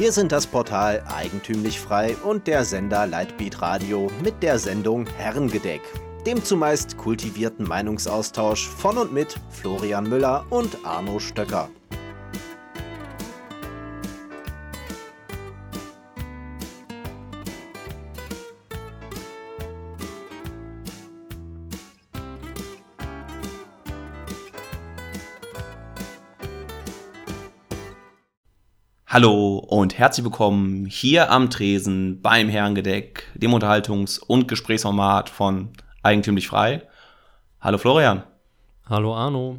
Wir sind das Portal Eigentümlich Frei und der Sender Lightbeat Radio mit der Sendung Herrengedeck, dem zumeist kultivierten Meinungsaustausch von und mit Florian Müller und Arno Stöcker. Hallo und herzlich willkommen hier am Tresen beim Herrengedeck, dem Unterhaltungs- und Gesprächsformat von Eigentümlich Frei. Hallo Florian. Hallo Arno.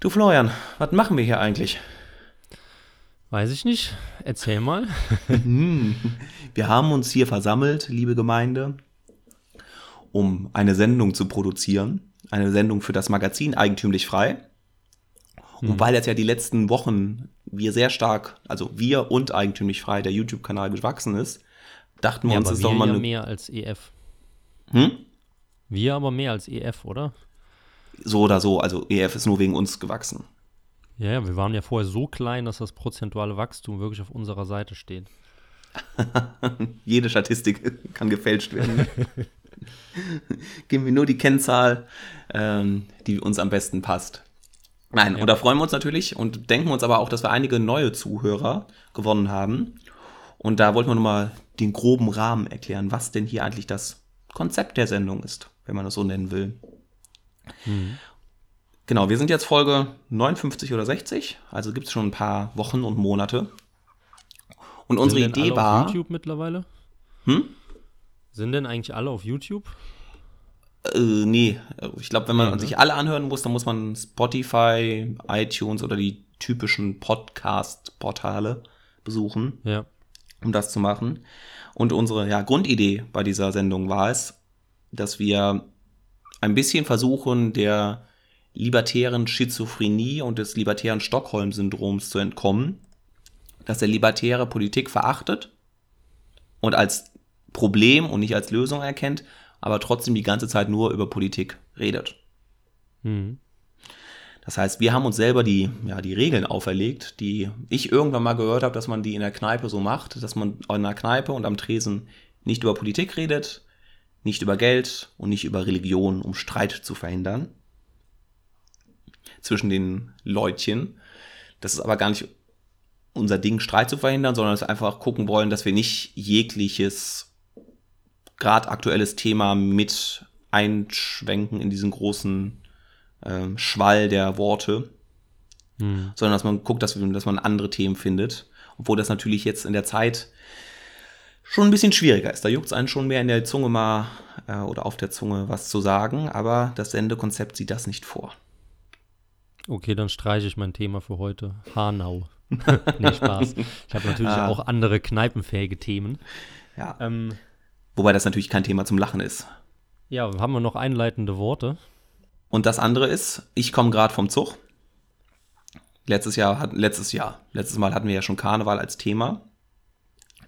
Du Florian, was machen wir hier eigentlich? Weiß ich nicht. Erzähl mal. wir haben uns hier versammelt, liebe Gemeinde, um eine Sendung zu produzieren. Eine Sendung für das Magazin Eigentümlich Frei. Und hm. weil jetzt ja die letzten Wochen wir sehr stark, also wir und eigentümlich frei, der YouTube-Kanal gewachsen ist, dachten wir ja, uns, ist doch mal. Ja mehr als EF. Hm? Wir aber mehr als EF, oder? So oder so, also EF ist nur wegen uns gewachsen. Ja, ja, wir waren ja vorher so klein, dass das prozentuale Wachstum wirklich auf unserer Seite steht. Jede Statistik kann gefälscht werden. Geben wir nur die Kennzahl, ähm, die uns am besten passt. Nein, ja. und da freuen wir uns natürlich und denken uns aber auch, dass wir einige neue Zuhörer gewonnen haben. Und da wollten wir nochmal den groben Rahmen erklären, was denn hier eigentlich das Konzept der Sendung ist, wenn man das so nennen will. Mhm. Genau, wir sind jetzt Folge 59 oder 60, also gibt es schon ein paar Wochen und Monate. Und unsere sind Idee war. Auf YouTube mittlerweile? Hm? Sind denn eigentlich alle auf YouTube? Äh, nee, ich glaube, wenn man ja, ne? sich alle anhören muss, dann muss man Spotify, iTunes oder die typischen Podcast-Portale besuchen, ja. um das zu machen. Und unsere ja, Grundidee bei dieser Sendung war es, dass wir ein bisschen versuchen, der libertären Schizophrenie und des libertären Stockholm-Syndroms zu entkommen, dass der Libertäre Politik verachtet und als Problem und nicht als Lösung erkennt, aber trotzdem die ganze Zeit nur über Politik redet. Mhm. Das heißt, wir haben uns selber die, ja, die Regeln auferlegt, die ich irgendwann mal gehört habe, dass man die in der Kneipe so macht, dass man in der Kneipe und am Tresen nicht über Politik redet, nicht über Geld und nicht über Religion, um Streit zu verhindern zwischen den Leutchen. Das ist aber gar nicht unser Ding, Streit zu verhindern, sondern dass wir einfach gucken wollen, dass wir nicht jegliches gerade aktuelles Thema mit einschwenken in diesen großen äh, Schwall der Worte, mhm. sondern dass man guckt, dass, dass man andere Themen findet. Obwohl das natürlich jetzt in der Zeit schon ein bisschen schwieriger ist. Da juckt es einen schon mehr in der Zunge mal äh, oder auf der Zunge was zu sagen, aber das Sendekonzept sieht das nicht vor. Okay, dann streiche ich mein Thema für heute. Hanau. nee, Spaß. Ich habe natürlich ah. auch andere kneipenfähige Themen. Ja. Ähm, Wobei das natürlich kein Thema zum Lachen ist. Ja, haben wir noch einleitende Worte? Und das andere ist, ich komme gerade vom Zug. Letztes Jahr, hat, letztes Jahr, letztes Mal hatten wir ja schon Karneval als Thema.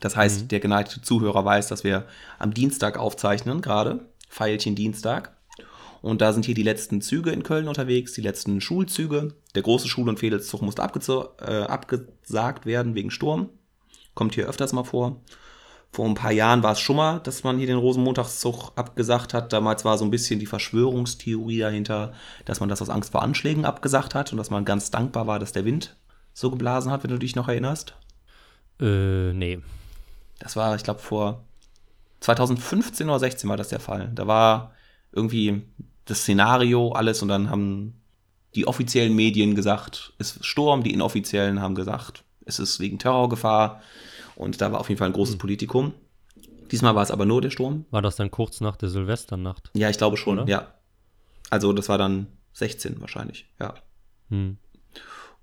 Das heißt, mhm. der geneigte Zuhörer weiß, dass wir am Dienstag aufzeichnen, gerade. Feilchen Dienstag. Und da sind hier die letzten Züge in Köln unterwegs, die letzten Schulzüge. Der große Schul- und Fädelszug musste äh, abgesagt werden wegen Sturm. Kommt hier öfters mal vor. Vor ein paar Jahren war es schon mal, dass man hier den Rosenmontagszug abgesagt hat. Damals war so ein bisschen die Verschwörungstheorie dahinter, dass man das aus Angst vor Anschlägen abgesagt hat und dass man ganz dankbar war, dass der Wind so geblasen hat, wenn du dich noch erinnerst. Äh, nee. Das war, ich glaube, vor 2015 oder 16 war das der Fall. Da war irgendwie das Szenario, alles und dann haben die offiziellen Medien gesagt, es ist Sturm, die inoffiziellen haben gesagt, es ist wegen Terrorgefahr. Und da war auf jeden Fall ein großes hm. Politikum. Diesmal war es aber nur der Sturm. War das dann kurz nach der Silvesternacht? Ja, ich glaube schon, Oder? ja. Also das war dann 16 wahrscheinlich, ja. Hm.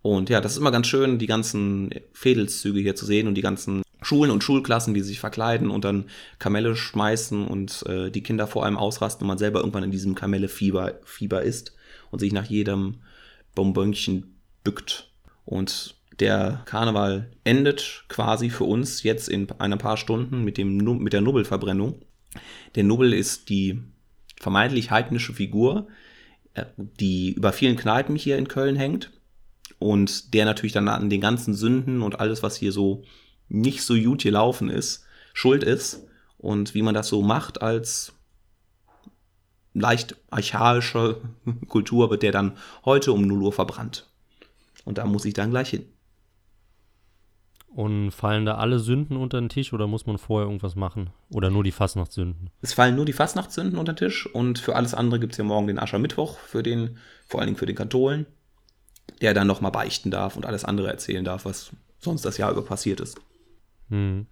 Und ja, das ist immer ganz schön, die ganzen Fädelszüge hier zu sehen und die ganzen Schulen und Schulklassen, die sich verkleiden und dann Kamelle schmeißen und äh, die Kinder vor allem ausrasten und man selber irgendwann in diesem Kamelle-Fieber Fieber ist und sich nach jedem Bonbönchen bückt. Und der Karneval endet quasi für uns jetzt in ein paar Stunden mit, dem, mit der Nubbelverbrennung. Der Nubbel ist die vermeintlich heidnische Figur, äh, die über vielen Kneipen hier in Köln hängt und der natürlich dann an den ganzen Sünden und alles, was hier so nicht so gut gelaufen ist, schuld ist und wie man das so macht als leicht archaische Kultur wird der dann heute um 0 Uhr verbrannt. Und da muss ich dann gleich hin. Und fallen da alle Sünden unter den Tisch oder muss man vorher irgendwas machen? Oder nur die Fastnachtssünden? Es fallen nur die Fastnachtssünden unter den Tisch und für alles andere gibt es ja morgen den Aschermittwoch, für den, vor allen Dingen für den Katholen, der dann nochmal beichten darf und alles andere erzählen darf, was sonst das Jahr über passiert ist. Hm.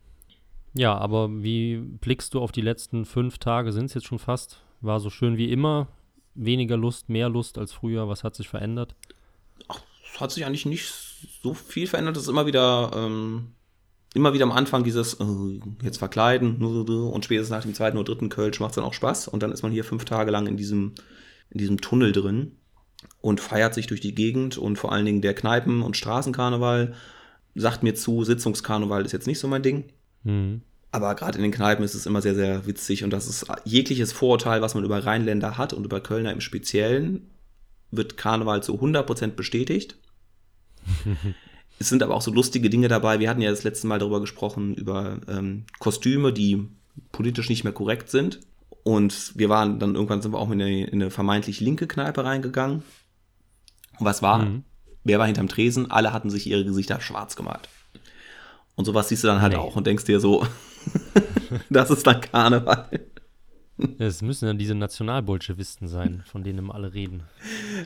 Ja, aber wie blickst du auf die letzten fünf Tage? Sind es jetzt schon fast? War so schön wie immer? Weniger Lust, mehr Lust als früher? Was hat sich verändert? Ach, es hat sich eigentlich nicht so viel verändert. Es ist immer wieder, ähm, immer wieder am Anfang dieses äh, jetzt verkleiden und spätestens nach dem zweiten oder dritten Kölsch macht es dann auch Spaß. Und dann ist man hier fünf Tage lang in diesem, in diesem Tunnel drin und feiert sich durch die Gegend und vor allen Dingen der Kneipen- und Straßenkarneval sagt mir zu, Sitzungskarneval ist jetzt nicht so mein Ding. Mhm. Aber gerade in den Kneipen ist es immer sehr, sehr witzig und das ist jegliches Vorurteil, was man über Rheinländer hat und über Kölner im Speziellen, wird Karneval zu 100% bestätigt. Es sind aber auch so lustige Dinge dabei. Wir hatten ja das letzte Mal darüber gesprochen, über ähm, Kostüme, die politisch nicht mehr korrekt sind. Und wir waren dann irgendwann sind wir auch in eine, in eine vermeintlich linke Kneipe reingegangen. Und was war? Mhm. Wer war hinterm Tresen? Alle hatten sich ihre Gesichter schwarz gemalt. Und sowas siehst du dann halt nee. auch und denkst dir so, das ist dann Karneval. Es müssen dann diese Nationalbolschewisten sein, von denen immer alle reden.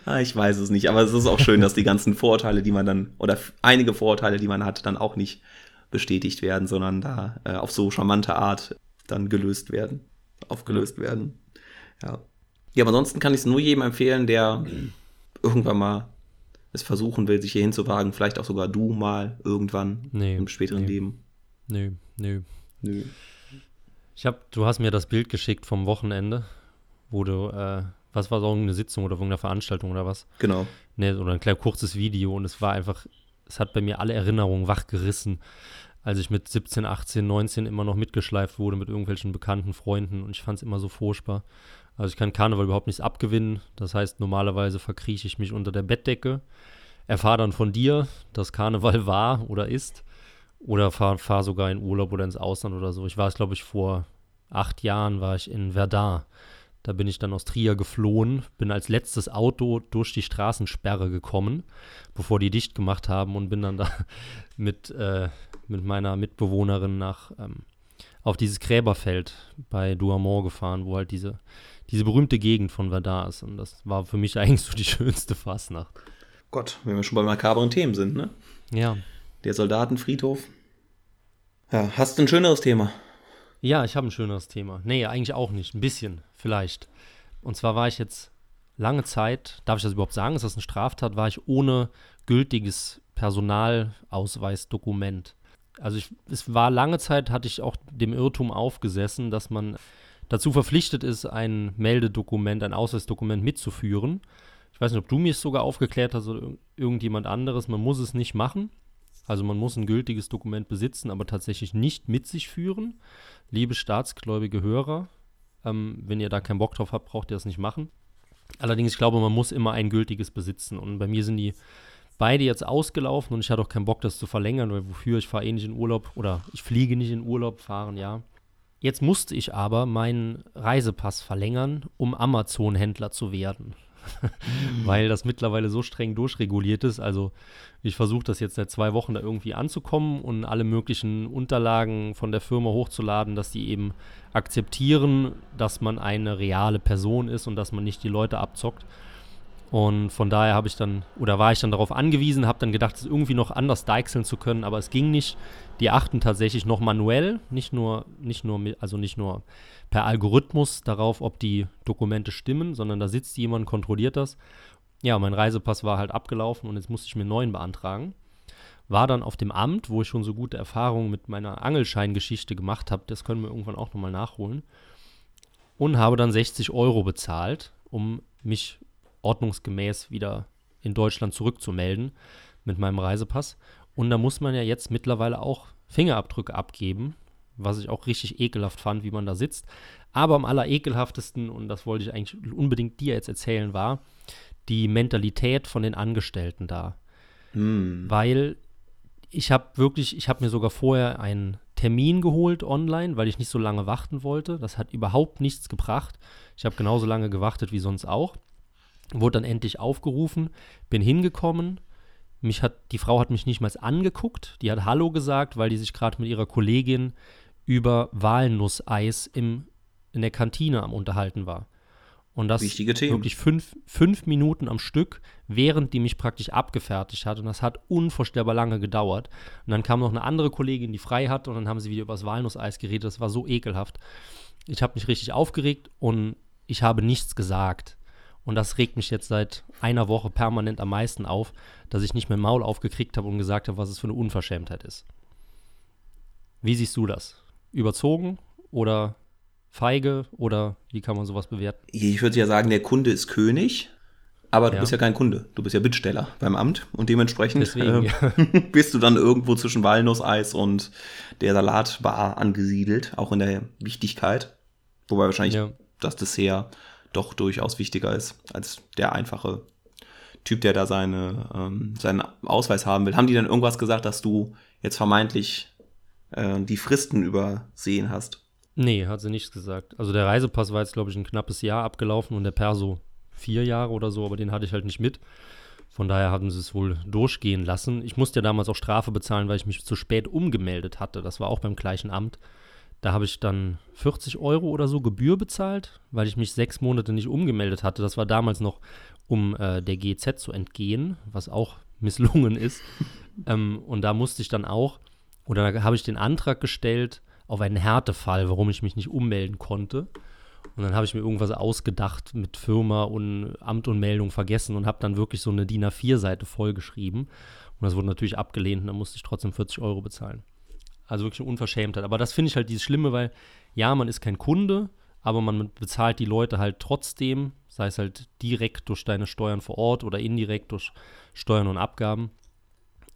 Ah, ich weiß es nicht, aber es ist auch schön, dass die ganzen Vorurteile, die man dann, oder einige Vorurteile, die man hat, dann auch nicht bestätigt werden, sondern da äh, auf so charmante Art dann gelöst werden, aufgelöst werden. Ja. Ja, aber ansonsten kann ich es nur jedem empfehlen, der irgendwann mal es versuchen will, sich hier hinzuwagen, vielleicht auch sogar du mal irgendwann nee, im späteren nee. Leben. Nö, nö. Nö. Ich hab, du hast mir das Bild geschickt vom Wochenende, wo du, äh, was war so eine Sitzung oder irgendeine Veranstaltung oder was? Genau. Ne, oder ein kleines kurzes Video und es war einfach, es hat bei mir alle Erinnerungen wachgerissen, als ich mit 17, 18, 19 immer noch mitgeschleift wurde mit irgendwelchen bekannten Freunden und ich fand es immer so furchtbar. Also ich kann Karneval überhaupt nichts abgewinnen. Das heißt, normalerweise verkrieche ich mich unter der Bettdecke, erfahre dann von dir, dass Karneval war oder ist. Oder fahre fahr sogar in Urlaub oder ins Ausland oder so. Ich war es, glaube ich, vor acht Jahren war ich in Verdun. Da bin ich dann aus Trier geflohen, bin als letztes Auto durch die Straßensperre gekommen, bevor die dicht gemacht haben und bin dann da mit, äh, mit meiner Mitbewohnerin nach ähm, auf dieses Gräberfeld bei Douaumont gefahren, wo halt diese diese berühmte Gegend von Verdun ist. Und das war für mich eigentlich so die schönste Fastnacht. Gott, wenn wir schon bei makabren Themen sind, ne? Ja. Der Soldatenfriedhof. Ja, hast du ein schöneres Thema? Ja, ich habe ein schöneres Thema. Nee, eigentlich auch nicht. Ein bisschen, vielleicht. Und zwar war ich jetzt lange Zeit, darf ich das überhaupt sagen, ist das eine Straftat, war ich ohne gültiges Personalausweisdokument. Also ich, es war lange Zeit, hatte ich auch dem Irrtum aufgesessen, dass man dazu verpflichtet ist, ein Meldedokument, ein Ausweisdokument mitzuführen. Ich weiß nicht, ob du es sogar aufgeklärt hast oder irgendjemand anderes. Man muss es nicht machen. Also man muss ein gültiges Dokument besitzen, aber tatsächlich nicht mit sich führen. Liebe staatsgläubige Hörer, ähm, wenn ihr da keinen Bock drauf habt, braucht ihr das nicht machen. Allerdings, ich glaube, man muss immer ein gültiges besitzen. Und bei mir sind die beide jetzt ausgelaufen und ich hatte auch keinen Bock, das zu verlängern, weil wofür? Ich fahre eh nicht in Urlaub oder ich fliege nicht in Urlaub, fahren ja. Jetzt musste ich aber meinen Reisepass verlängern, um Amazon-Händler zu werden. Weil das mittlerweile so streng durchreguliert ist. Also ich versuche das jetzt seit zwei Wochen da irgendwie anzukommen und alle möglichen Unterlagen von der Firma hochzuladen, dass die eben akzeptieren, dass man eine reale Person ist und dass man nicht die Leute abzockt. Und von daher habe ich dann, oder war ich dann darauf angewiesen, habe dann gedacht, es irgendwie noch anders deichseln zu können, aber es ging nicht. Die achten tatsächlich noch manuell, nicht nur, nicht nur, also nicht nur per Algorithmus darauf, ob die Dokumente stimmen, sondern da sitzt jemand, kontrolliert das. Ja, mein Reisepass war halt abgelaufen und jetzt musste ich mir einen neuen beantragen. War dann auf dem Amt, wo ich schon so gute Erfahrungen mit meiner Angelscheingeschichte gemacht habe, das können wir irgendwann auch nochmal nachholen. Und habe dann 60 Euro bezahlt, um mich ordnungsgemäß wieder in Deutschland zurückzumelden mit meinem Reisepass. Und da muss man ja jetzt mittlerweile auch Fingerabdrücke abgeben, was ich auch richtig ekelhaft fand, wie man da sitzt. Aber am allerekelhaftesten, und das wollte ich eigentlich unbedingt dir jetzt erzählen, war die Mentalität von den Angestellten da. Hm. weil ich habe wirklich, ich habe mir sogar vorher einen Termin geholt online, weil ich nicht so lange warten wollte. Das hat überhaupt nichts gebracht. Ich habe genauso lange gewartet wie sonst auch. Wurde dann endlich aufgerufen, bin hingekommen. Mich hat, die Frau hat mich nicht mal angeguckt. Die hat Hallo gesagt, weil die sich gerade mit ihrer Kollegin über Walnusseis im, in der Kantine am Unterhalten war. Und das Wichtige Themen. wirklich fünf, fünf Minuten am Stück, während die mich praktisch abgefertigt hat. Und das hat unvorstellbar lange gedauert. Und dann kam noch eine andere Kollegin, die frei hatte, und dann haben sie wieder über das Walnusseis geredet. Das war so ekelhaft. Ich habe mich richtig aufgeregt und ich habe nichts gesagt. Und das regt mich jetzt seit einer Woche permanent am meisten auf, dass ich nicht mehr Maul aufgekriegt habe und gesagt habe, was es für eine Unverschämtheit ist. Wie siehst du das? Überzogen oder feige oder wie kann man sowas bewerten? Ich würde ja sagen, der Kunde ist König, aber du Ja. bist ja kein Kunde. Du bist ja Bittsteller beim Amt und dementsprechend Deswegen, äh, bist du dann irgendwo zwischen Walnusseis und der Salatbar angesiedelt, auch in der Wichtigkeit. Wobei wahrscheinlich Ja. das Dessert doch durchaus wichtiger ist als der einfache Typ, der da seine, ähm, seinen Ausweis haben will. Haben die dann irgendwas gesagt, dass du jetzt vermeintlich äh, die Fristen übersehen hast? Nee, hat sie nichts gesagt. Also der Reisepass war jetzt, glaube ich, ein knappes Jahr abgelaufen und der Perso vier Jahre oder so, aber den hatte ich halt nicht mit. Von daher haben sie es wohl durchgehen lassen. Ich musste ja damals auch Strafe bezahlen, weil ich mich zu spät umgemeldet hatte. Das war auch beim gleichen Amt. Da habe ich dann 40 Euro oder so Gebühr bezahlt, weil ich mich sechs Monate nicht umgemeldet hatte. Das war damals noch, um äh, der GZ zu entgehen, was auch misslungen ist. ähm, und da musste ich dann auch, oder habe ich den Antrag gestellt auf einen Härtefall, warum ich mich nicht ummelden konnte. Und dann habe ich mir irgendwas ausgedacht mit Firma und Amt und Meldung vergessen und habe dann wirklich so eine DIN A4-Seite vollgeschrieben. Und das wurde natürlich abgelehnt und dann musste ich trotzdem 40 Euro bezahlen. Also wirklich eine Unverschämtheit. Aber das finde ich halt dieses Schlimme, weil ja, man ist kein Kunde, aber man bezahlt die Leute halt trotzdem, sei es halt direkt durch deine Steuern vor Ort oder indirekt durch Steuern und Abgaben.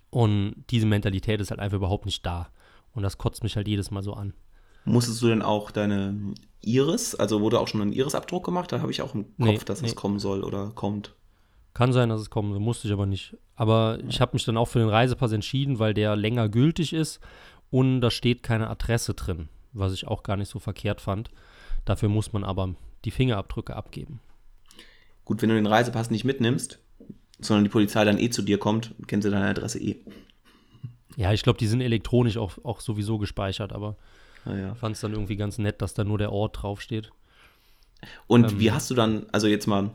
Und diese Mentalität ist halt einfach überhaupt nicht da. Und das kotzt mich halt jedes Mal so an. Musstest du denn auch deine Iris, also wurde auch schon ein Iris-Abdruck gemacht? Da habe ich auch im Kopf, Nee, dass nee. es kommen soll oder kommt. Kann sein, dass es kommen soll, musste ich aber nicht. Aber ich habe mich dann auch für den Reisepass entschieden, weil der länger gültig ist und da steht keine Adresse drin, was ich auch gar nicht so verkehrt fand. Dafür muss man aber die Fingerabdrücke abgeben. Gut, wenn du den Reisepass nicht mitnimmst, sondern die Polizei dann eh zu dir kommt, kennen sie deine Adresse eh. Ja, ich glaube, die sind elektronisch auch, auch sowieso gespeichert, aber Naja. fand es dann irgendwie ganz nett, dass da nur der Ort draufsteht. Und Ähm. wie hast du dann, also jetzt mal,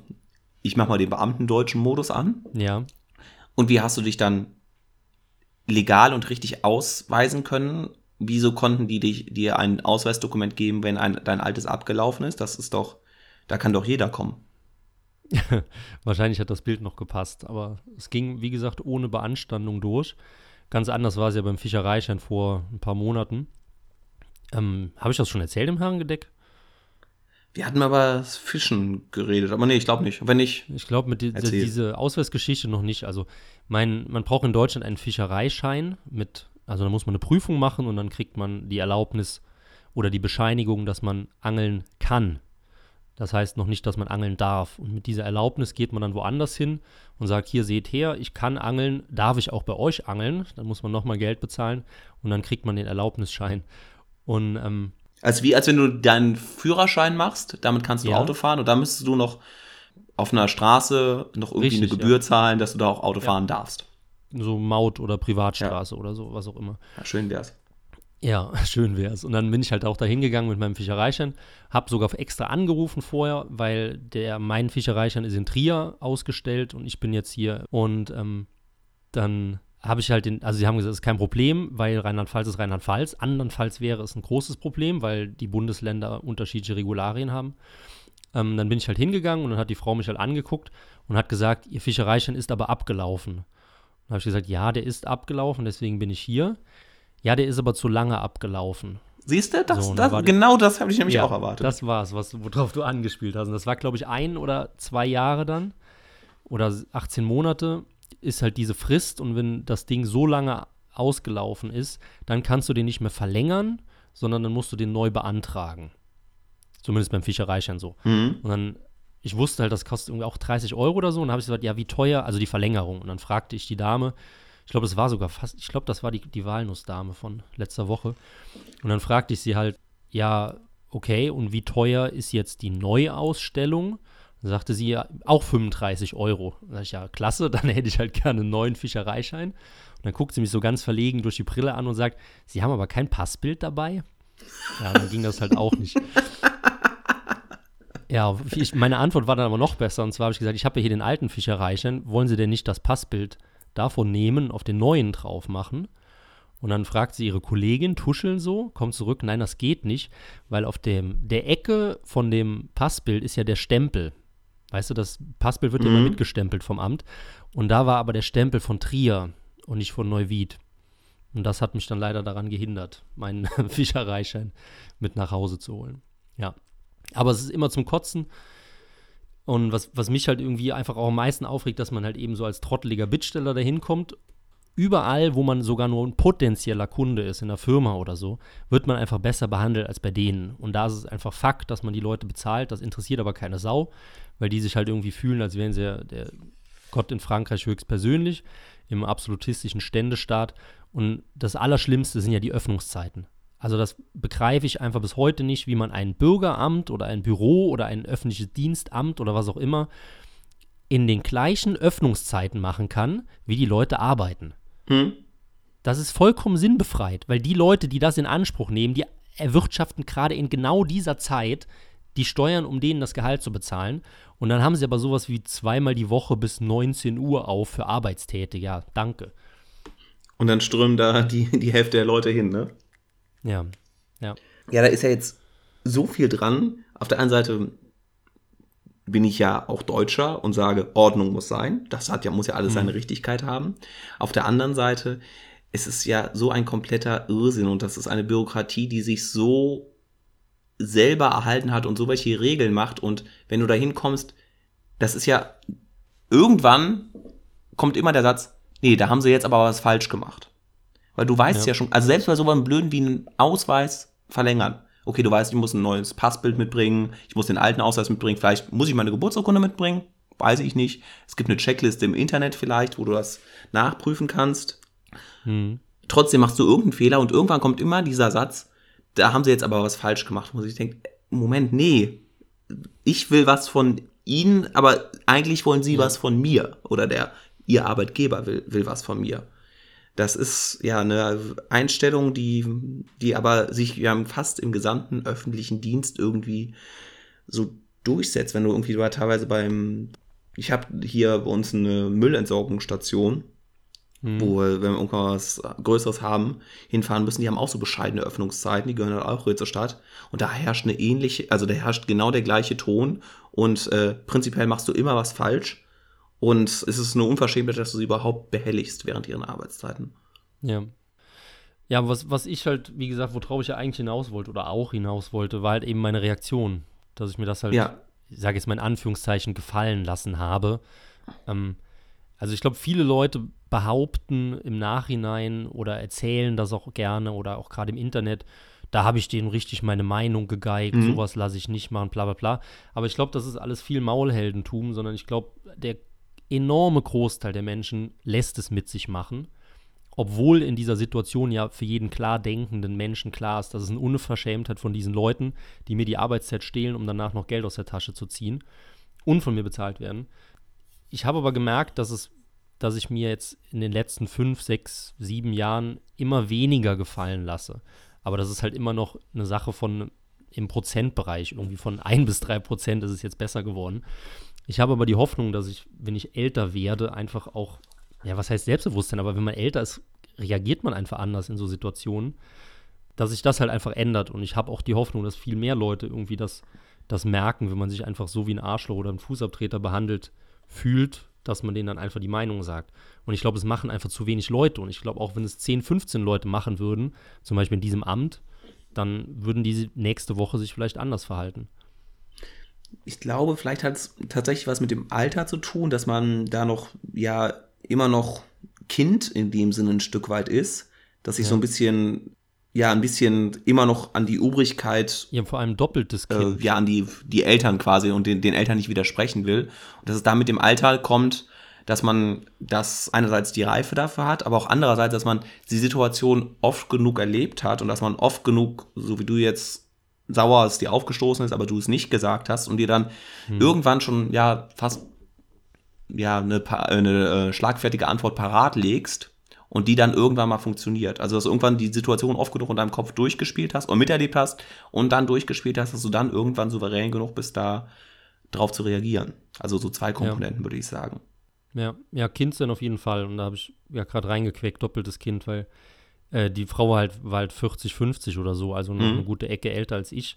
ich mach mal den beamtendeutschen Modus an. Ja, Und wie hast du dich dann legal und richtig ausweisen können? Wieso konnten die dich, dir ein Ausweisdokument geben, wenn ein, dein altes abgelaufen ist? Das ist doch, da kann doch jeder kommen. wahrscheinlich hat das Bild noch gepasst, aber es ging, wie gesagt, ohne Beanstandung durch. Ganz anders war es ja beim Fischereischein vor ein paar Monaten. Ähm, Habe ich das schon erzählt im Herrengedeck? Wir hatten mal über das Fischen geredet, aber nee, ich glaube nicht. Wenn nicht, Ich glaube, mit die, Erzähl. diese Ausweisgeschichte noch nicht. Also, mein, man braucht in Deutschland einen Fischereischein mit, also da muss man eine Prüfung machen und dann kriegt man die Erlaubnis oder die Bescheinigung, dass man angeln kann. Das heißt noch nicht, dass man angeln darf. Und mit dieser Erlaubnis geht man dann woanders hin und sagt, hier seht her, ich kann angeln, darf ich auch bei euch angeln? Dann muss man nochmal Geld bezahlen und dann kriegt man den Erlaubnisschein. Und ähm, als wie, als wenn du deinen Führerschein machst, damit kannst du Ja. Auto fahren und da müsstest du noch auf einer Straße noch irgendwie Richtig, eine Gebühr ja. zahlen, dass du da auch Auto Ja. fahren darfst. so Maut- oder Privatstraße oder so, was auch immer. Ja, schön wär's. Ja, schön wär's. Und dann bin ich halt auch da hingegangen mit meinem Fischereischein, habe sogar extra angerufen vorher, weil der mein Fischereischein ist in Trier ausgestellt und ich bin jetzt hier. Und ähm, dann habe ich halt den, also sie haben gesagt, es ist kein Problem, weil Rheinland-Pfalz ist Rheinland-Pfalz. Andernfalls wäre es ein großes Problem, weil die Bundesländer unterschiedliche Regularien haben. Ähm, dann bin ich halt hingegangen und dann hat die Frau mich halt angeguckt und hat gesagt, ihr Fischereischein ist aber abgelaufen. Dann habe ich gesagt, ja, der ist abgelaufen, deswegen bin ich hier. Ja, der ist aber zu lange abgelaufen. Siehst du, das, So, das, war genau das habe ich nämlich Ja, auch erwartet. Das war's, was, worauf du angespielt hast. Und das war, glaube ich, ein oder zwei Jahre dann oder 18 Monate ist halt diese Frist. Und wenn das Ding so lange ausgelaufen ist, dann kannst du den nicht mehr verlängern, sondern dann musst du den neu beantragen. Zumindest beim Fischereischein so. mhm. Und dann ich wusste halt, das kostet irgendwie auch 30 Euro oder so. Und dann habe ich gesagt, ja, wie teuer, also die Verlängerung. Und dann fragte ich die Dame, ich glaube, das war sogar fast, ich glaube, das war die, die Walnussdame von letzter Woche. Und dann fragte ich sie halt, ja, okay, und wie teuer ist jetzt die Neuausstellung? Dann sagte sie ja auch 35 Euro. Dann sag ich, ja, klasse, dann hätte ich halt gerne einen neuen Fischereischein. Und dann guckt sie mich so ganz verlegen durch die Brille an und sagt, Sie haben aber kein Passbild dabei? Ja, dann ging das halt auch nicht. Ja, ich, meine Antwort war dann aber noch besser. Und zwar habe ich gesagt, ich habe hier den alten Fischereischein. Wollen Sie denn nicht das Passbild davon nehmen, auf den neuen drauf machen? Und dann fragt sie ihre Kollegin, tuscheln so, kommt zurück, nein, das geht nicht, weil auf dem, der Ecke von dem Passbild ist ja der Stempel. Weißt du, das Passbild wird mhm. immer mitgestempelt vom Amt. Und da war aber der Stempel von Trier und nicht von Neuwied. Und das hat mich dann leider daran gehindert, meinen Fischereischein mit nach Hause zu holen. Ja. Aber es ist immer zum Kotzen. Und was, was mich halt irgendwie einfach auch am meisten aufregt, dass man halt eben so als trotteliger Bittsteller dahin kommt. Überall, wo man sogar nur ein potenzieller Kunde ist, in der Firma oder so, wird man einfach besser behandelt als bei denen. Und da ist es einfach Fakt, dass man die Leute bezahlt. Das interessiert aber keine Sau, weil die sich halt irgendwie fühlen, als wären sie der Gott in Frankreich höchstpersönlich, im absolutistischen Ständestaat. Und das Allerschlimmste sind ja die Öffnungszeiten. Also das begreife ich einfach bis heute nicht, wie man ein Bürgeramt oder ein Büro oder ein öffentliches Dienstamt oder was auch immer in den gleichen Öffnungszeiten machen kann, wie die Leute arbeiten. Hm. Das ist vollkommen sinnbefreit, weil die Leute, die das in Anspruch nehmen, die erwirtschaften gerade in genau dieser Zeit die Steuern, um denen das Gehalt zu bezahlen. Und dann haben sie aber sowas wie zweimal die Woche bis 19 Uhr auf für Arbeitstätige. Ja, danke. Und dann strömen da die, die Hälfte der Leute hin, ne? Ja, ja. Ja, da ist ja jetzt so viel dran. Auf der einen Seite bin ich ja auch Deutscher und sage, Ordnung muss sein. Das hat ja, muss ja alles mhm. seine Richtigkeit haben. Auf der anderen Seite es ist ja so ein kompletter Irrsinn und das ist eine Bürokratie, die sich so selber erhalten hat und so welche Regeln macht und wenn du da hinkommst, das ist ja irgendwann kommt immer der Satz, nee, da haben sie jetzt aber was falsch gemacht. Weil du weißt ja, ja schon, also selbst bei so einem Blöden wie einen Ausweis verlängern. Okay, du weißt, ich muss ein neues Passbild mitbringen, ich muss den alten Ausweis mitbringen, vielleicht muss ich meine Geburtsurkunde mitbringen, weiß ich nicht. Es gibt eine Checkliste im Internet vielleicht, wo du das nachprüfen kannst. Hm. Trotzdem machst du irgendeinen Fehler und irgendwann kommt immer dieser Satz, da haben sie jetzt aber was falsch gemacht, wo ich denke, Moment, nee, ich will was von ihnen, aber eigentlich wollen sie ja. was von mir oder der ihr Arbeitgeber will, will was von mir. Das ist ja eine Einstellung, die, die aber sich ja fast im gesamten öffentlichen Dienst irgendwie so durchsetzt, wenn du irgendwie teilweise beim, ich habe hier bei uns eine Müllentsorgungsstation mhm. wo wir, wenn wir irgendwas Größeres haben, hinfahren müssen, die haben auch so bescheidene Öffnungszeiten, die gehören halt auch zur Stadt. Und da herrscht eine ähnliche, also da herrscht genau der gleiche Ton und äh, prinzipiell machst du immer was falsch. Und es ist eine Unverschämtheit, dass du sie überhaupt behelligst während ihren Arbeitszeiten. Ja. Ja, was, was ich halt, wie gesagt, worauf ich ja eigentlich hinaus wollte oder auch hinaus wollte, war halt eben meine Reaktion. Dass ich mir das halt, ja. ich sage jetzt mal in Anführungszeichen, gefallen lassen habe. Ähm, also ich glaube, viele Leute behaupten im Nachhinein oder erzählen das auch gerne oder auch gerade im Internet, da habe ich denen richtig meine Meinung gegeigt, mhm. sowas lasse ich nicht machen, bla bla bla. Aber ich glaube, das ist alles viel Maulheldentum, sondern ich glaube, der enorme Großteil der Menschen lässt es mit sich machen. Obwohl in dieser Situation ja für jeden klar denkenden Menschen klar ist, dass es eine Unverschämtheit von diesen Leuten, die mir die Arbeitszeit stehlen, um danach noch Geld aus der Tasche zu ziehen und von mir bezahlt werden. Ich habe aber gemerkt, dass es dass ich mir jetzt in den letzten fünf, sechs, sieben Jahren immer weniger gefallen lasse. Aber das ist halt immer noch eine Sache von im Prozentbereich. Irgendwie von ein bis drei Prozent ist es jetzt besser geworden. Ich habe aber die Hoffnung, dass ich, wenn ich älter werde, einfach auch, ja, was heißt Selbstbewusstsein, aber wenn man älter ist, reagiert man einfach anders in so Situationen, dass sich das halt einfach ändert. Und ich habe auch die Hoffnung, dass viel mehr Leute irgendwie das, das merken, wenn man sich einfach so wie ein Arschloch oder ein Fußabtreter behandelt fühlt, dass man denen dann einfach die Meinung sagt. Und ich glaube, es machen einfach zu wenig Leute. Und ich glaube, auch wenn es 10, 15 Leute machen würden, zum Beispiel in diesem Amt, dann würden die nächste Woche sich vielleicht anders verhalten. Ich glaube, vielleicht hat es tatsächlich was mit dem Alter zu tun, dass man da noch, ja, immer noch Kind in dem Sinne ein Stück weit ist, dass sich ja. so ein bisschen ja ein bisschen immer noch an die Obrigkeit, Ja, vor allem doppeltes äh, Kind. ja, an die, die Eltern quasi und den, den Eltern nicht widersprechen will. Und dass es da mit dem Alter kommt, dass man das einerseits die Reife dafür hat, aber auch andererseits, dass man die Situation oft genug erlebt hat und dass man oft genug, so wie du jetzt sauer es dir aufgestoßen ist, aber du es nicht gesagt hast und dir dann irgendwann schon ja fast ja eine, eine äh, schlagfertige Antwort parat legst und die dann irgendwann mal funktioniert. Also dass du irgendwann die Situation oft genug in deinem Kopf durchgespielt hast und miterlebt hast und dann durchgespielt hast, dass du dann irgendwann souverän genug bist, da drauf zu reagieren. Also so zwei Komponenten, würde ich sagen. Ja, ja, Kind sein auf jeden Fall. Und da habe ich ja gerade reingequäkt, doppeltes Kind, weil äh, die Frau war halt, war halt 40, 50 oder so, also noch Mhm. eine gute Ecke älter als ich.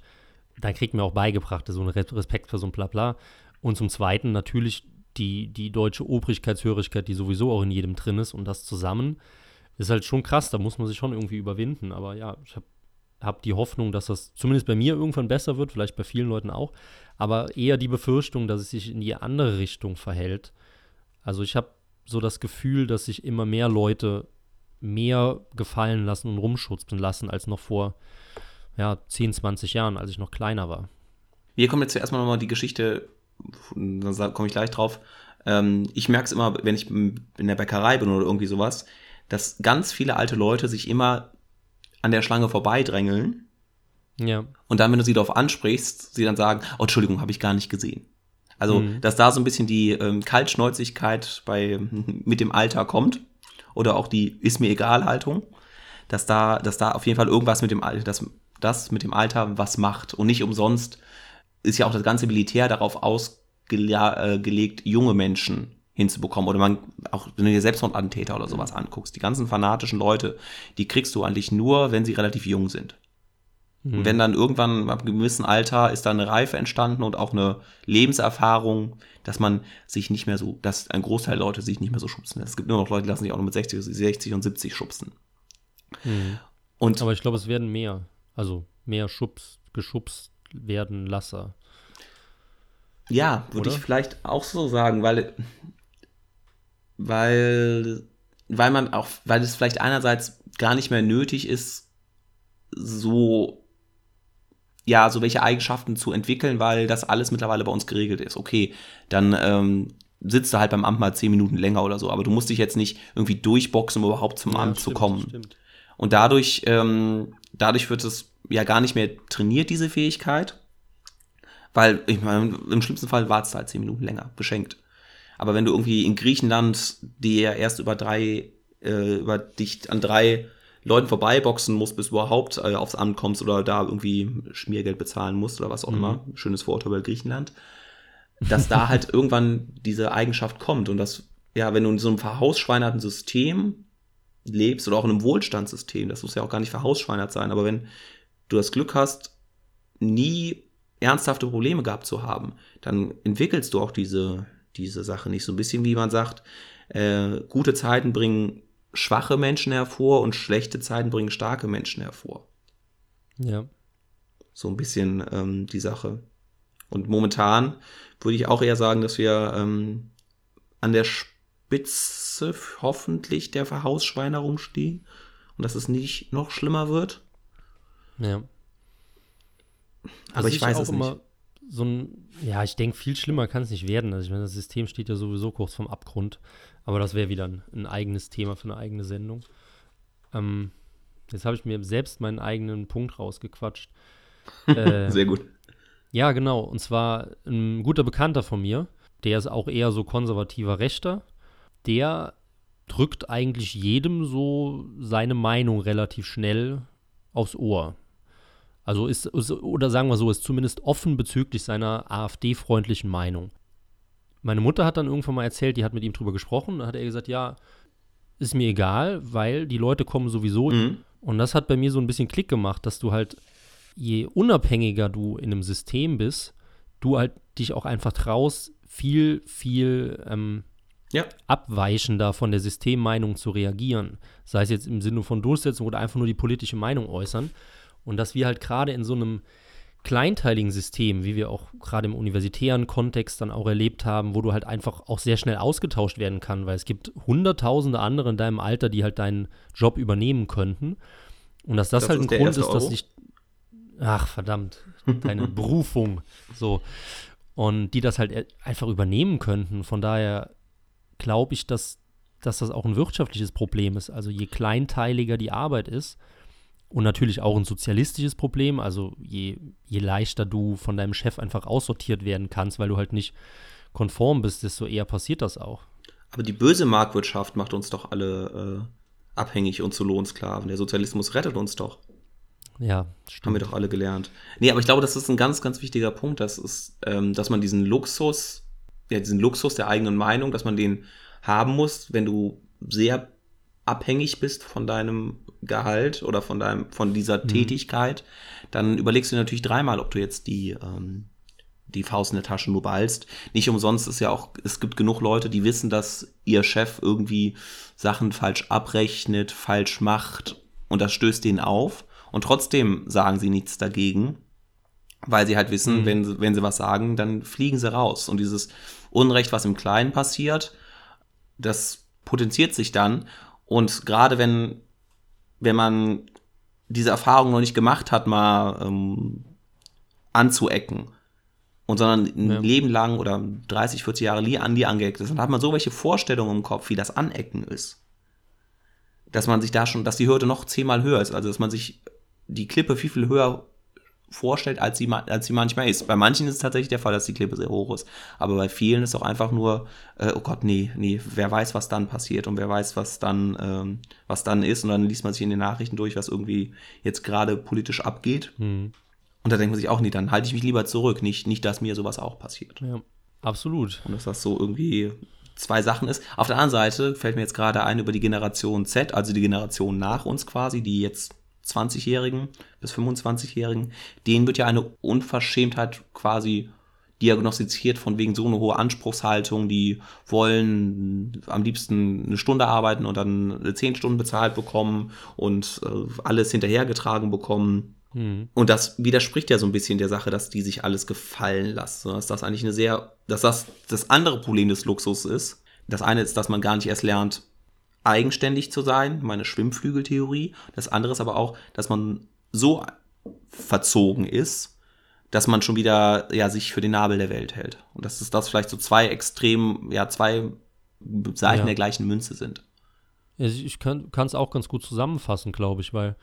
Da kriegt mir auch beigebracht, so ein Re- Respekt für so ein Blabla. Und zum Zweiten natürlich die, die deutsche Obrigkeitshörigkeit, die sowieso auch in jedem drin ist und das zusammen ist halt schon krass, da muss man sich schon irgendwie überwinden. Aber ja, ich habe hab die Hoffnung, dass das zumindest bei mir irgendwann besser wird, vielleicht bei vielen Leuten auch, aber eher die Befürchtung, dass es sich in die andere Richtung verhält. Also ich habe so das Gefühl, dass sich immer mehr Leute mehr gefallen lassen und rumschutzen lassen als noch vor ja, 10, 20 Jahren, als ich noch kleiner war. Hier kommt jetzt zuerst mal nochmal die Geschichte, da komme ich gleich drauf. Ähm, ich merke es immer, wenn ich in der Bäckerei bin oder irgendwie sowas, dass ganz viele alte Leute sich immer an der Schlange vorbeidrängeln Ja, und dann, wenn du sie darauf ansprichst, sie dann sagen, oh, Entschuldigung, habe ich gar nicht gesehen. Also, dass da so ein bisschen die ähm, Kaltschnäuzigkeit bei, mit dem Alter kommt oder auch die ist mir egal Haltung, dass da, dass da auf jeden Fall irgendwas mit dem Alter, dass das mit dem Alter was macht und nicht umsonst ist ja auch das ganze Militär darauf ausgelegt, junge Menschen hinzubekommen. Oder man, auch wenn du dir Selbstmordattentäter oder sowas anguckst, die ganzen fanatischen Leute, die kriegst du eigentlich nur, wenn sie relativ jung sind. Und wenn dann irgendwann ab einem gewissen Alter ist da eine Reife entstanden und auch eine Lebenserfahrung, dass man sich nicht mehr so, dass ein Großteil der Leute sich nicht mehr so schubsen. Es gibt nur noch Leute, die lassen sich auch noch mit 60, 60 und 70 schubsen. Und aber ich glaube, es werden mehr. Also mehr Schubs, geschubst werden Lasser. Ja, würde ich vielleicht auch so sagen, weil, weil, weil man auch, weil es vielleicht einerseits gar nicht mehr nötig ist, so, ja, so welche Eigenschaften zu entwickeln, weil das alles mittlerweile bei uns geregelt ist. Okay, dann ähm, sitzt du halt beim Amt mal zehn Minuten länger oder so, aber du musst dich jetzt nicht irgendwie durchboxen, um überhaupt zum Amt zu stimmt, kommen. Stimmt. Und dadurch, ähm, dadurch wird es ja gar nicht mehr trainiert, diese Fähigkeit. Weil, ich meine, im schlimmsten Fall wartest du halt zehn Minuten länger, geschenkt. Aber wenn du irgendwie in Griechenland dir erst über drei, äh, über dich an drei Leuten vorbeiboxen musst, bis du überhaupt äh, aufs Amt kommst oder da irgendwie Schmiergeld bezahlen musst oder was auch immer, schönes Vorurteil über Griechenland, dass da halt irgendwann diese Eigenschaft kommt und dass, ja, wenn du in so einem verhausschweinerten System lebst oder auch in einem Wohlstandssystem, das muss ja auch gar nicht verhausschweinert sein, aber wenn du das Glück hast, nie ernsthafte Probleme gehabt zu haben, dann entwickelst du auch diese, diese Sache nicht. So ein bisschen wie man sagt, äh, gute Zeiten bringen schwache Menschen hervor und schlechte Zeiten bringen starke Menschen hervor. Ja. So ein bisschen ähm, die Sache. Und momentan würde ich auch eher sagen, dass wir ähm, an der Spitze hoffentlich der Verhausschweinerung stehen und dass es nicht noch schlimmer wird. Ja. Aber Was ich weiß auch es nicht. So ein, ja, ich denke, viel schlimmer kann es nicht werden. Also ich meine, das System steht ja sowieso kurz vorm Abgrund. Aber das wäre wieder ein, ein eigenes Thema für eine eigene Sendung. Ähm, jetzt habe ich mir selbst meinen eigenen Punkt rausgequatscht. äh, Sehr gut. ja, genau. Und zwar ein guter Bekannter von mir, der ist auch eher so konservativer Rechter. Der drückt eigentlich jedem so seine Meinung relativ schnell aufs Ohr. Also ist, ist oder sagen wir so, ist zumindest offen bezüglich seiner AfD-freundlichen Meinung. Meine Mutter hat dann irgendwann mal erzählt, die hat mit ihm drüber gesprochen, da hat er gesagt, ja, ist mir egal, weil die Leute kommen sowieso. Mhm. Und das hat bei mir so ein bisschen Klick gemacht, dass du halt, je unabhängiger du in einem System bist, du halt dich auch einfach traust, viel, viel ähm, Ja. abweichender von der Systemmeinung zu reagieren. Sei es jetzt im Sinne von Durchsetzung oder einfach nur die politische Meinung äußern. Und dass wir halt gerade in so einem kleinteiligen System, wie wir auch gerade im universitären Kontext dann auch erlebt haben, wo du halt einfach auch sehr schnell ausgetauscht werden kann, weil es gibt hunderttausende andere in deinem Alter, die halt deinen Job übernehmen könnten. Und dass das, Das halt ein Grund ist, dass ich. Ach, verdammt. Deine Berufung. So. Und die das halt e- einfach übernehmen könnten. Von daher glaube ich, dass, dass das auch ein wirtschaftliches Problem ist. Also je kleinteiliger die Arbeit ist und natürlich auch ein sozialistisches Problem, also je, je leichter du von deinem Chef einfach aussortiert werden kannst, weil du halt nicht konform bist, desto eher passiert das auch. Aber die böse Marktwirtschaft macht uns doch alle äh, abhängig und zu Lohnsklaven. Der Sozialismus rettet uns doch. Ja, Haben wir stimmt. doch alle gelernt. Nee, aber ich glaube, das ist ein ganz, ganz wichtiger Punkt. Das ist, ähm, dass man diesen Luxus, ja, diesen Luxus der eigenen Meinung, dass man den haben muss, wenn du sehr abhängig bist von deinem Gehalt oder von deinem, von dieser Tätigkeit, dann überlegst du natürlich dreimal, ob du jetzt die, ähm, die Faust in der Tasche nur ballst. Nicht umsonst ist ja auch, es gibt genug Leute, die wissen, dass ihr Chef irgendwie Sachen falsch abrechnet, falsch macht und das stößt denen auf. Und trotzdem sagen sie nichts dagegen, weil sie halt wissen, wenn, sie- wenn sie was sagen, dann fliegen sie raus. Und dieses Unrecht, was im Kleinen passiert, das potenziert sich dann. Und gerade wenn, wenn man diese Erfahrung noch nicht gemacht hat, mal ähm, anzuecken, und sondern ein Ja. Leben lang oder 30, 40 Jahre nie an die angeeckt ist, dann hat man so welche Vorstellungen im Kopf, wie das Anecken ist. Dass man sich da schon, dass die Hürde noch zehnmal höher ist, also dass man sich die Klippe viel, viel höher vorstellt, als sie, als sie manchmal ist. Bei manchen ist es tatsächlich der Fall, dass die Klippe sehr hoch ist. Aber bei vielen ist auch einfach nur, äh, oh Gott, nee, nee, wer weiß, was dann passiert und wer weiß, was dann, ähm, was dann ist. Und dann liest man sich in den Nachrichten durch, was irgendwie jetzt gerade politisch abgeht. Hm. Und da denkt man sich auch, nee, dann halte ich mich lieber zurück. Nicht, nicht, dass mir sowas auch passiert. Ja, absolut. Und dass das so irgendwie zwei Sachen ist. Auf der anderen Seite fällt mir jetzt gerade ein über die Generation Z, also die Generation nach uns quasi, die jetzt 20-Jährigen bis 25-Jährigen, denen wird ja eine Unverschämtheit quasi diagnostiziert von wegen so eine hohe Anspruchshaltung, die wollen am liebsten eine Stunde arbeiten und dann zehn Stunden bezahlt bekommen und äh, alles hinterhergetragen bekommen. Hm. Und das widerspricht ja so ein bisschen der Sache, dass die sich alles gefallen lassen. Dass das eigentlich eine sehr, dass das das andere Problem des Luxus ist. Das eine ist, dass man gar nicht erst lernt, eigenständig zu sein, meine Schwimmflügeltheorie. Das andere ist aber auch, dass man so verzogen ist, dass man schon wieder ja, sich für den Nabel der Welt hält. Und dass es das vielleicht so zwei extrem, ja, zwei Seiten Ja. der gleichen Münze sind. Ja, Ich kann es auch ganz gut zusammenfassen, glaube ich, weil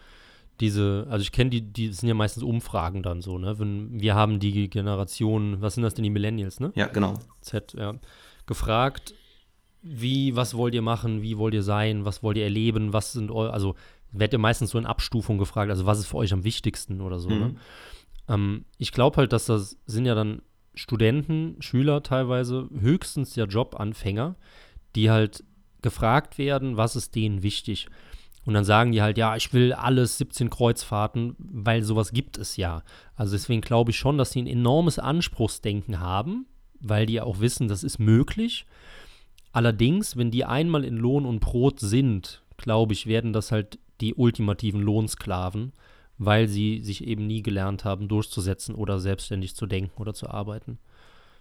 diese, also ich kenne die, die das sind ja meistens Umfragen dann so, ne? Wenn wir haben die Generation, was sind das denn die Millennials, ne? Ja, genau. Z, ja, gefragt, wie, was wollt ihr machen, wie wollt ihr sein, was wollt ihr erleben, was sind eu, also werdet ihr meistens so in Abstufung gefragt, also was ist für euch am wichtigsten oder so, ne? Mhm. Ähm, ich glaube halt, dass das sind ja dann Studenten, Schüler teilweise, höchstens ja Jobanfänger, die halt gefragt werden, was ist denen wichtig. Und dann sagen die halt, ja, ich will alles 17 Kreuzfahrten, weil sowas gibt es ja. Also deswegen glaube ich schon, dass sie ein enormes Anspruchsdenken haben, weil die ja auch wissen, das ist möglich. Allerdings, wenn die einmal in Lohn und Brot sind, glaube ich, werden das halt die ultimativen Lohnsklaven, weil sie sich eben nie gelernt haben, durchzusetzen oder selbstständig zu denken oder zu arbeiten.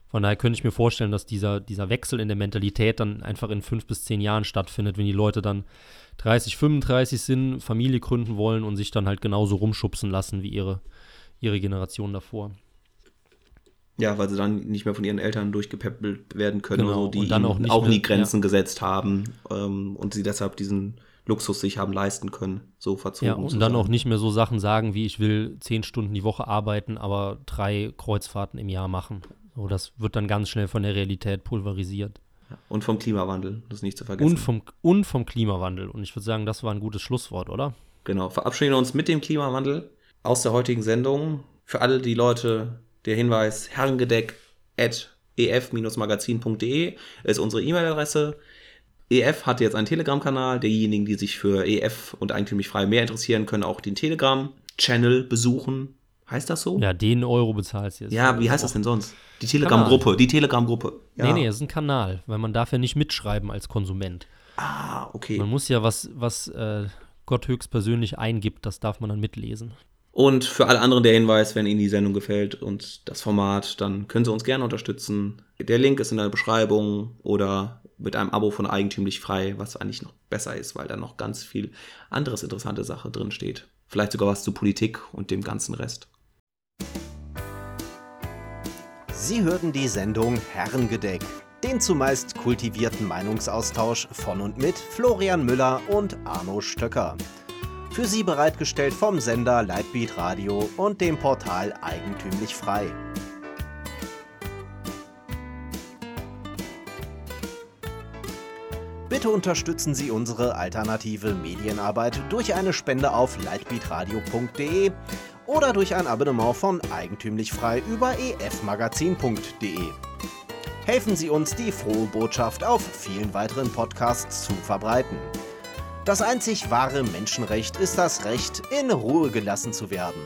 Von daher könnte ich mir vorstellen, dass dieser, dieser Wechsel in der Mentalität dann einfach in fünf bis zehn Jahren stattfindet, wenn die Leute dann 30, 35 sind, Familie gründen wollen und sich dann halt genauso rumschubsen lassen wie ihre, ihre Generation davor. Ja, weil sie dann nicht mehr von ihren Eltern durchgepäppelt werden können, Genau, so, die und dann auch auch nie Grenzen gesetzt haben ähm, und sie deshalb diesen Luxus sich haben leisten können, so verzogen Ja, und dann auch nicht mehr so Sachen sagen, wie ich will zehn Stunden die Woche arbeiten, aber drei Kreuzfahrten im Jahr machen. So, das wird dann ganz schnell von der Realität pulverisiert. Und vom Klimawandel, das nicht zu vergessen. Und vom, und vom Klimawandel. Und ich würde sagen, das war ein gutes Schlusswort, oder? Genau, verabschieden wir uns mit dem Klimawandel aus der heutigen Sendung. Für alle die Leute der Hinweis herrengedeck at ef-magazin.de ist unsere E-Mail-Adresse. EF hat jetzt einen Telegram-Kanal. Diejenigen, die sich für EF und eigentümlich frei mehr interessieren, können auch den Telegram-Channel besuchen. Heißt das so? Ja, den Euro bezahlst du jetzt. Ja, wie heißt das denn sonst? Die Telegram-Gruppe, die Telegram-Gruppe. Ja. Nee, nee, es ist ein Kanal, weil man darf ja nicht mitschreiben als Konsument. Ah, okay. Man muss ja was, was äh, Gott höchstpersönlich eingibt, das darf man dann mitlesen. Und für alle anderen der Hinweis, wenn Ihnen die Sendung gefällt und das Format, dann können Sie uns gerne unterstützen. Der Link ist in der Beschreibung oder mit einem Abo von Eigentümlich Frei, was eigentlich noch besser ist, weil da noch ganz viel anderes interessante Sache drin steht. vielleicht sogar was zu Politik und dem ganzen Rest. Sie hörten die Sendung Herrengedeck, den zumeist kultivierten Meinungsaustausch von und mit Florian Müller und Arno Stöcker. Für Sie bereitgestellt vom Sender Lightbeat Radio und dem Portal Eigentümlich Frei. Bitte unterstützen Sie unsere alternative Medienarbeit durch eine Spende auf lightbeatradio.de oder durch ein Abonnement von Eigentümlich Frei über efmagazin.de. Helfen Sie uns, die frohe Botschaft auf vielen weiteren Podcasts zu verbreiten. Das einzig wahre Menschenrecht ist das Recht, in Ruhe gelassen zu werden.